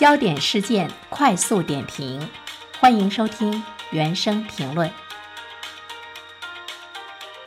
焦点事件快速点评，欢迎收听原声评论。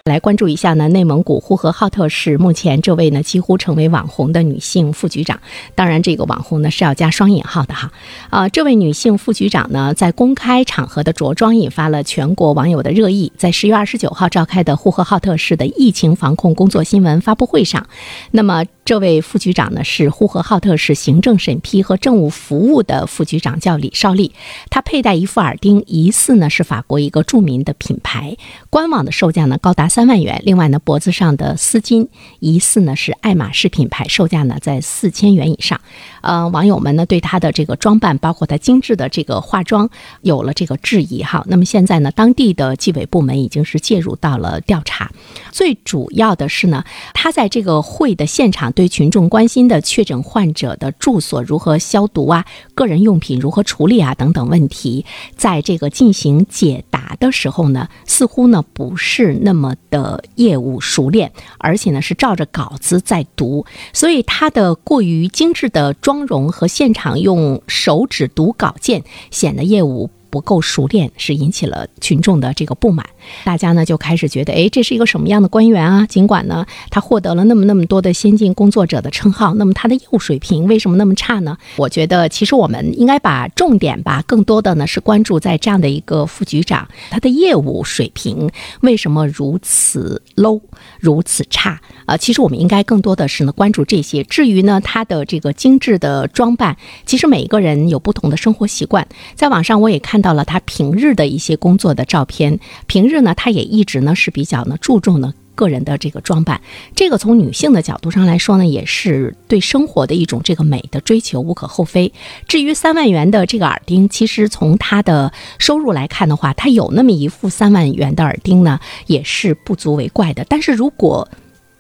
来关注一下呢，内蒙古呼和浩特市目前这位呢几乎成为网红的女性副局长，当然这个网红呢是要加双引号的哈。啊，这位女性副局长呢在公开场合的着装引发了全国网友的热议。在十月二十九号召开的呼和浩特市的疫情防控工作新闻发布会上，那么。这位副局长呢是呼和浩特市行政审批和政务服务的副局长，叫李少利。他佩戴一副耳钉，疑似呢是法国一个著名的品牌，官网的售价呢高达三万元。另外呢，脖子上的丝巾疑似呢是爱马仕品牌，售价呢在四千元以上。呃，网友们呢对他的这个装扮，包括他精致的这个化妆，有了这个质疑哈。那么现在呢，当地的纪委部门已经是介入到了调查。最主要的是呢，他在这个会的现场。对群众关心的确诊患者的住所如何消毒啊，个人用品如何处理啊等等问题，在这个进行解答的时候呢，似乎呢不是那么的业务熟练，而且呢是照着稿子在读，所以他的过于精致的妆容和现场用手指读稿件，显得业务。不够熟练是引起了群众的这个不满，大家呢就开始觉得，哎，这是一个什么样的官员啊？尽管呢他获得了那么那么多的先进工作者的称号，那么他的业务水平为什么那么差呢？我觉得其实我们应该把重点吧，更多的呢是关注在这样的一个副局长，他的业务水平为什么如此 low，如此差啊？其实我们应该更多的是呢关注这些。至于呢他的这个精致的装扮，其实每一个人有不同的生活习惯，在网上我也看。到了他平日的一些工作的照片，平日呢，他也一直呢是比较呢注重呢个人的这个装扮，这个从女性的角度上来说呢，也是对生活的一种这个美的追求，无可厚非。至于三万元的这个耳钉，其实从他的收入来看的话，他有那么一副三万元的耳钉呢，也是不足为怪的。但是如果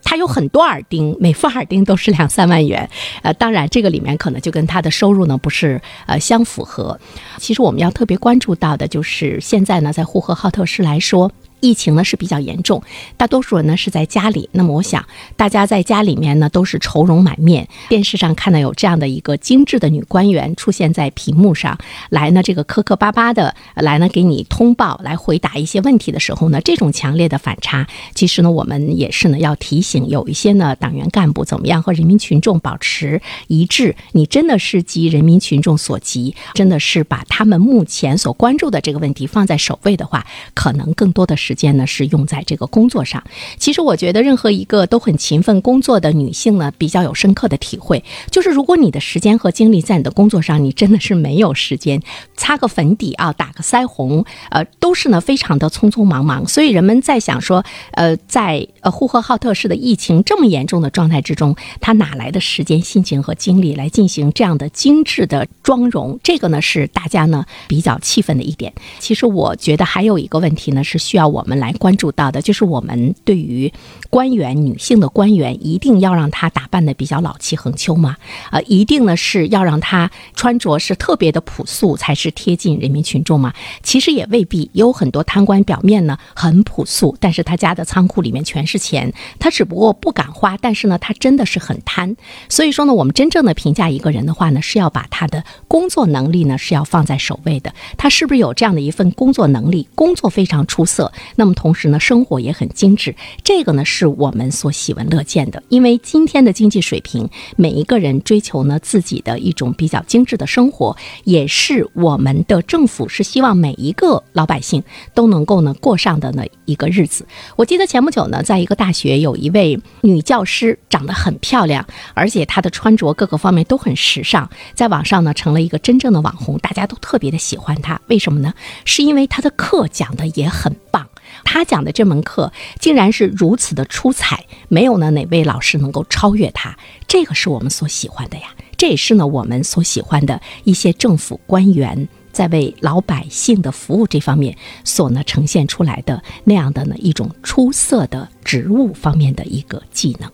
他有很多耳钉，每副耳钉都是两三万元，呃，当然这个里面可能就跟他的收入呢不是呃相符合。其实我们要特别关注到的就是现在呢，在呼和浩特市来说。疫情呢是比较严重，大多数人呢是在家里。那么我想，大家在家里面呢都是愁容满面。电视上看到有这样的一个精致的女官员出现在屏幕上来呢，这个磕磕巴巴的来呢给你通报、来回答一些问题的时候呢，这种强烈的反差，其实呢我们也是呢要提醒有一些呢党员干部怎么样和人民群众保持一致。你真的是急人民群众所急，真的是把他们目前所关注的这个问题放在首位的话，可能更多的是。时间呢是用在这个工作上。其实我觉得任何一个都很勤奋工作的女性呢，比较有深刻的体会，就是如果你的时间和精力在你的工作上，你真的是没有时间擦个粉底啊，打个腮红，呃，都是呢非常的匆匆忙忙。所以人们在想说，呃，在呃呼和浩特市的疫情这么严重的状态之中，他哪来的时间、心情和精力来进行这样的精致的妆容？这个呢是大家呢比较气愤的一点。其实我觉得还有一个问题呢是需要我。我们来关注到的，就是我们对于官员女性的官员，一定要让她打扮的比较老气横秋吗？啊，一定呢是要让她穿着是特别的朴素，才是贴近人民群众吗？其实也未必，有很多贪官表面呢很朴素，但是他家的仓库里面全是钱，他只不过不敢花，但是呢他真的是很贪。所以说呢，我们真正的评价一个人的话呢，是要把他的工作能力呢是要放在首位的，他是不是有这样的一份工作能力，工作非常出色。那么同时呢，生活也很精致，这个呢是我们所喜闻乐见的。因为今天的经济水平，每一个人追求呢自己的一种比较精致的生活，也是我们的政府是希望每一个老百姓都能够呢过上的呢一个日子。我记得前不久呢，在一个大学有一位女教师，长得很漂亮，而且她的穿着各个方面都很时尚，在网上呢成了一个真正的网红，大家都特别的喜欢她。为什么呢？是因为她的课讲的也很棒。他讲的这门课竟然是如此的出彩，没有呢哪位老师能够超越他，这个是我们所喜欢的呀。这也是呢我们所喜欢的一些政府官员在为老百姓的服务这方面所呢呈现出来的那样的呢一种出色的职务方面的一个技能。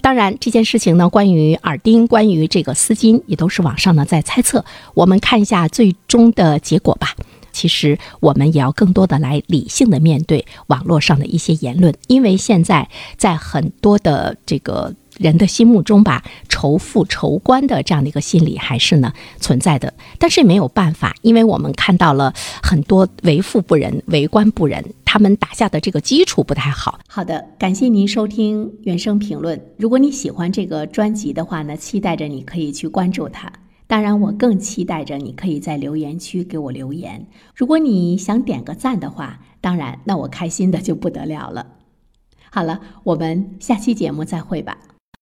当然，这件事情呢，关于耳钉，关于这个丝巾，也都是网上呢在猜测。我们看一下最终的结果吧。其实我们也要更多的来理性的面对网络上的一些言论，因为现在在很多的这个。人的心目中吧，仇富仇官的这样的一个心理还是呢存在的。但是没有办法，因为我们看到了很多为富不仁、为官不仁，他们打下的这个基础不太好。好的，感谢您收听原声评论。如果你喜欢这个专辑的话呢，期待着你可以去关注它。当然，我更期待着你可以在留言区给我留言。如果你想点个赞的话，当然，那我开心的就不得了了。好了，我们下期节目再会吧。